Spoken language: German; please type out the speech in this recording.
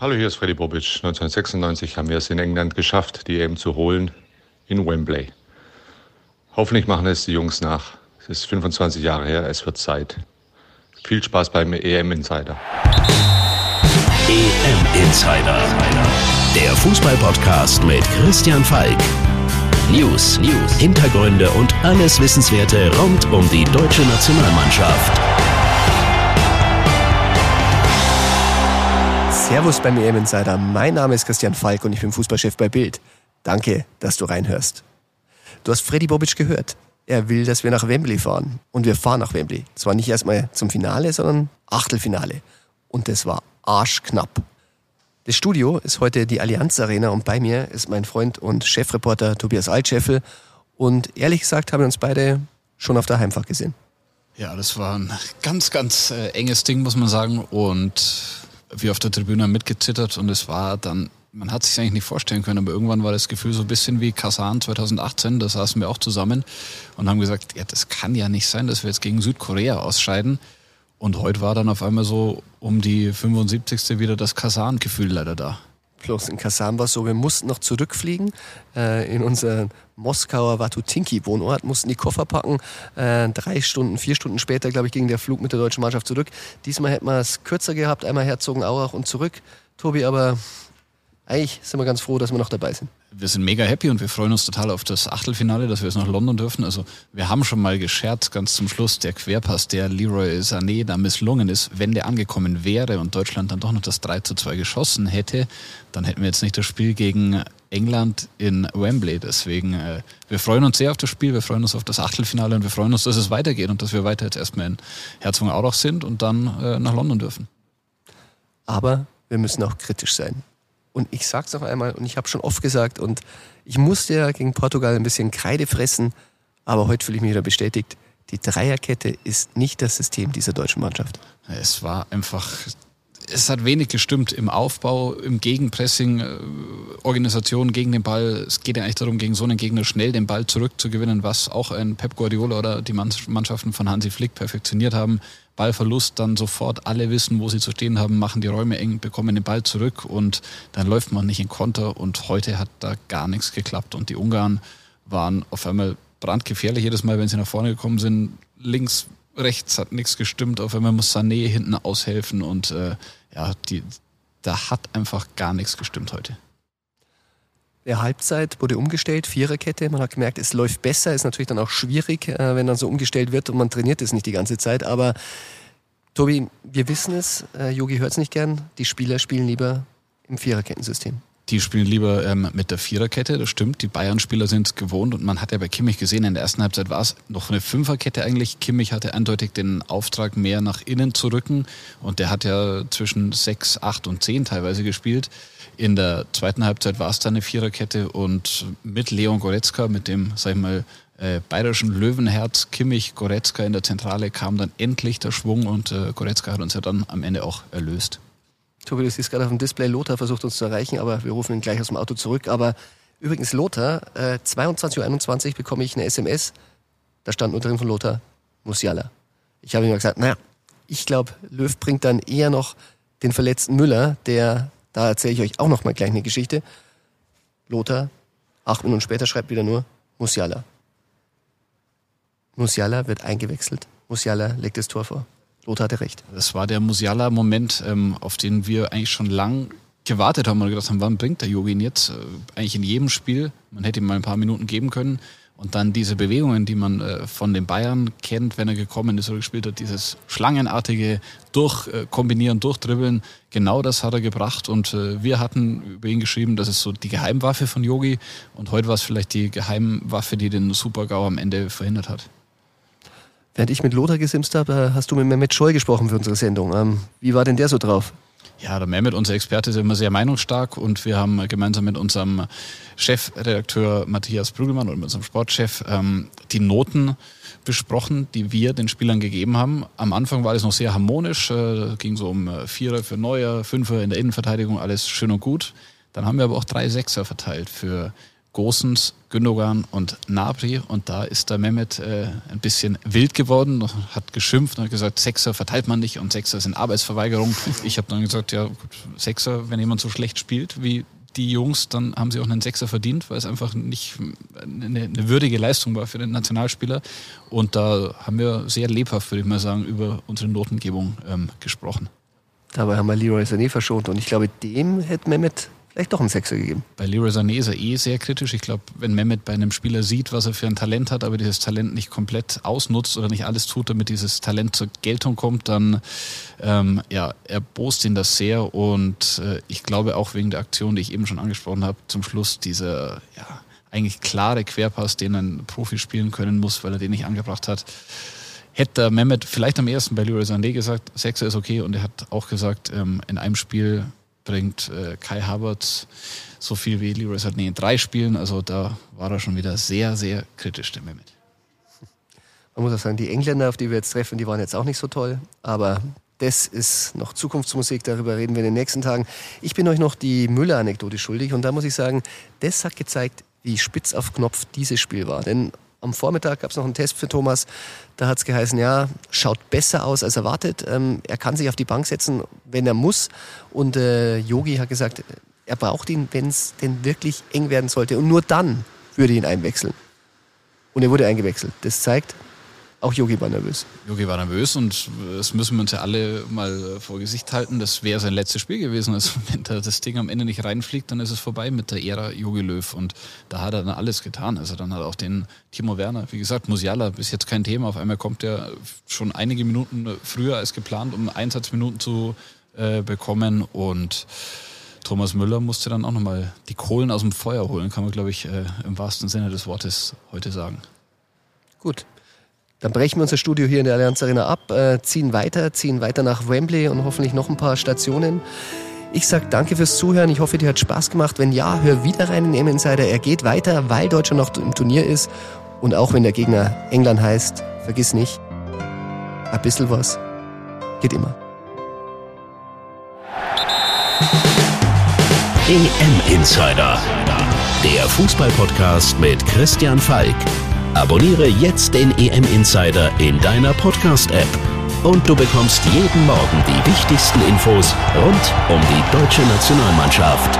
Hallo, hier ist Freddy Bobic. 1996 haben wir es in England geschafft, die EM zu holen in Wembley. Hoffentlich machen es die Jungs nach. Es ist 25 Jahre her, es wird Zeit. Viel Spaß beim EM Insider. EM Insider. Der Fußballpodcast mit Christian Falk. News, News, Hintergründe und alles Wissenswerte rund um die deutsche Nationalmannschaft. Servus beim EM Insider. Mein Name ist Christian Falk und ich bin Fußballchef bei Bild. Danke, dass du reinhörst. Du hast Freddy Bobic gehört. Er will, dass wir nach Wembley fahren. Und wir fahren nach Wembley. Zwar nicht erstmal zum Finale, sondern Achtelfinale. Und das war arschknapp. Das Studio ist heute die Allianz Arena und bei mir ist mein Freund und Chefreporter Tobias Altscheffel. Und ehrlich gesagt haben wir uns beide schon auf der Heimfahrt gesehen. Ja, das war ein ganz, ganz äh, enges Ding, muss man sagen. Und wir auf der Tribüne mitgezittert und es war dann, man hat sich eigentlich nicht vorstellen können, aber irgendwann war das Gefühl so ein bisschen wie Kasan 2018, da saßen wir auch zusammen und haben gesagt, ja, das kann ja nicht sein, dass wir jetzt gegen Südkorea ausscheiden. Und heute war dann auf einmal so um die 75. wieder das Kasan-Gefühl leider da. Bloß in Kasan war es so, wir mussten noch zurückfliegen äh, in unseren Moskauer Watutinki-Wohnort, mussten die Koffer packen. Äh, drei Stunden, vier Stunden später, glaube ich, ging der Flug mit der deutschen Mannschaft zurück. Diesmal hätten wir es kürzer gehabt, einmal Herzogenaurach und zurück. Tobi, aber eigentlich sind wir ganz froh, dass wir noch dabei sind. Wir sind mega happy und wir freuen uns total auf das Achtelfinale, dass wir jetzt nach London dürfen. Also wir haben schon mal gescherzt, ganz zum Schluss, der Querpass, der Leroy Sané da misslungen ist, wenn der angekommen wäre und Deutschland dann doch noch das 3 zu 2 geschossen hätte, dann hätten wir jetzt nicht das Spiel gegen England in Wembley. Deswegen, äh, wir freuen uns sehr auf das Spiel, wir freuen uns auf das Achtelfinale und wir freuen uns, dass es weitergeht und dass wir weiter jetzt erstmal in Herzogenaurach sind und dann äh, nach London dürfen. Aber wir müssen auch kritisch sein. Und ich sag's noch einmal, und ich habe schon oft gesagt, und ich musste ja gegen Portugal ein bisschen Kreide fressen, aber heute fühle ich mich wieder bestätigt. Die Dreierkette ist nicht das System dieser deutschen Mannschaft. Es war einfach, es hat wenig gestimmt im Aufbau, im Gegenpressing, äh, Organisation gegen den Ball. Es geht ja eigentlich darum, gegen so einen Gegner schnell den Ball zurückzugewinnen, was auch ein Pep Guardiola oder die Mannschaften von Hansi Flick perfektioniert haben. Ballverlust, dann sofort alle wissen, wo sie zu stehen haben, machen die Räume eng, bekommen den Ball zurück und dann läuft man nicht in Konter und heute hat da gar nichts geklappt und die Ungarn waren auf einmal brandgefährlich jedes Mal, wenn sie nach vorne gekommen sind. Links, rechts hat nichts gestimmt, auf einmal muss Sané hinten aushelfen und äh, ja, die, da hat einfach gar nichts gestimmt heute. Der Halbzeit wurde umgestellt, Viererkette. Man hat gemerkt, es läuft besser. Ist natürlich dann auch schwierig, äh, wenn dann so umgestellt wird und man trainiert es nicht die ganze Zeit. Aber Tobi, wir wissen es, Yogi hört es nicht gern, die Spieler spielen lieber im Viererkettensystem. Die spielen lieber ähm, mit der Viererkette, das stimmt. Die Bayern-Spieler sind gewohnt und man hat ja bei Kimmich gesehen, in der ersten Halbzeit war es noch eine Fünferkette eigentlich. Kimmich hatte eindeutig den Auftrag, mehr nach innen zu rücken und der hat ja zwischen sechs, acht und zehn teilweise gespielt. In der zweiten Halbzeit war es dann eine Viererkette und mit Leon Goretzka, mit dem, sag ich mal, äh, bayerischen Löwenherz Kimmich Goretzka in der Zentrale kam dann endlich der Schwung und äh, Goretzka hat uns ja dann am Ende auch erlöst. Tobi, du siehst gerade auf dem Display, Lothar versucht uns zu erreichen, aber wir rufen ihn gleich aus dem Auto zurück. Aber übrigens, Lothar, äh, 22.21 Uhr bekomme ich eine SMS, da stand unter drin von Lothar, Musiala. Ich habe ihm gesagt, naja, ich glaube, Löw bringt dann eher noch den verletzten Müller, der, da erzähle ich euch auch noch mal gleich eine Geschichte. Lothar, acht Minuten später schreibt wieder nur Musiala. Musiala wird eingewechselt. Musiala legt das Tor vor. Lothar hatte recht. Das war der Musiala-Moment, ähm, auf den wir eigentlich schon lang gewartet haben und gedacht haben, wann bringt der Yogi ihn jetzt? Äh, eigentlich in jedem Spiel. Man hätte ihm mal ein paar Minuten geben können. Und dann diese Bewegungen, die man äh, von den Bayern kennt, wenn er gekommen ist oder gespielt hat, dieses schlangenartige Durchkombinieren, Durchdribbeln, genau das hat er gebracht. Und äh, wir hatten über ihn geschrieben, das ist so die Geheimwaffe von Yogi. Und heute war es vielleicht die Geheimwaffe, die den Super-GAU am Ende verhindert hat. Während ich mit Lothar gesimst habe, hast du mit Mehmet Scholl gesprochen für unsere Sendung. Ähm, wie war denn der so drauf? Ja, der Mehmet, unser Experte, ist immer sehr meinungsstark und wir haben gemeinsam mit unserem Chefredakteur Matthias Prügelmann und mit unserem Sportchef ähm, die Noten besprochen, die wir den Spielern gegeben haben. Am Anfang war alles noch sehr harmonisch, äh, ging so um äh, Vierer für Neuer, Fünfer in der Innenverteidigung, alles schön und gut. Dann haben wir aber auch drei Sechser verteilt für Gosens, Gündogan und Nabri und da ist der Mehmet äh, ein bisschen wild geworden, hat geschimpft und hat gesagt, Sechser verteilt man nicht und Sechser sind Arbeitsverweigerung. Ich habe dann gesagt, ja gut, Sechser, wenn jemand so schlecht spielt wie die Jungs, dann haben sie auch einen Sechser verdient, weil es einfach nicht eine, eine, würdige Leistung war für den Nationalspieler. Und da haben wir sehr lebhaft, würde ich mal sagen, über unsere Notengebung ähm, gesprochen. Dabei haben wir Leroy Sané verschont und ich glaube, dem hätte Mehmet vielleicht doch einen Sechser gegeben. Bei Leroy Sané ist er eh sehr kritisch. Ich glaube, wenn Mehmet bei einem Spieler sieht, was er für ein Talent hat, aber dieses Talent nicht komplett ausnutzt oder nicht alles tut, damit dieses Talent zur Geltung kommt, dann ähm, ja, erbost ihn das sehr. Und äh, ich glaube auch wegen der Aktion, die ich eben schon angesprochen habe, zum Schluss dieser ja, eigentlich klare Querpass, den ein Profi spielen können muss, weil er den nicht angebracht hat hätte Mehmet vielleicht am ersten bei Leroy Sané gesagt, Sechser ist okay und er hat auch gesagt, ähm, in einem Spiel bringt äh, Kai Havertz so viel wie Leroy Sané in drei Spielen. Also da war er schon wieder sehr, sehr kritisch, der Mehmet. Man muss auch sagen, die Engländer, auf die wir jetzt treffen, die waren jetzt auch nicht so toll. Aber das ist noch Zukunftsmusik, darüber reden wir in den nächsten Tagen. Ich bin euch noch die Müller-Anekdote schuldig und da muss ich sagen, das hat gezeigt, wie spitz auf Knopf dieses Spiel war. Denn am Vormittag gab es noch einen Test für Thomas. Da hat es geheißen, ja, schaut besser aus als erwartet. Ähm, er kann sich auf die Bank setzen, wenn er muss. Und äh, Yogi hat gesagt, er braucht ihn, wenn es denn wirklich eng werden sollte. Und nur dann würde ihn einwechseln. Und er wurde eingewechselt. Das zeigt, auch Yogi war nervös. Yogi war nervös und das müssen wir uns ja alle mal vor Gesicht halten. Das wäre sein letztes Spiel gewesen. Also wenn da das Ding am Ende nicht reinfliegt, dann ist es vorbei mit der Ära Yogi Löw. Und da hat er dann alles getan. Also dann hat auch den Timo Werner, wie gesagt, Musiala bis jetzt kein Thema. Auf einmal kommt er schon einige Minuten früher als geplant, um Einsatzminuten zu äh, bekommen. Und Thomas Müller musste dann auch nochmal die Kohlen aus dem Feuer holen, kann man, glaube ich, äh, im wahrsten Sinne des Wortes heute sagen. Gut, dann brechen wir unser Studio hier in der Allianz Arena ab, äh, ziehen weiter, ziehen weiter nach Wembley und hoffentlich noch ein paar Stationen. Ich sage danke fürs Zuhören. Ich hoffe, dir hat Spaß gemacht. Wenn ja, hör wieder rein in M Insider. Er geht weiter, weil Deutschland noch im Turnier ist. Und auch wenn der Gegner England heißt, vergiss nicht, ein bisschen was geht immer. EM Insider, der Fußballpodcast mit Christian Falk. Abonniere jetzt den EM Insider in deiner Podcast-App und du bekommst jeden Morgen die wichtigsten Infos rund um die deutsche Nationalmannschaft.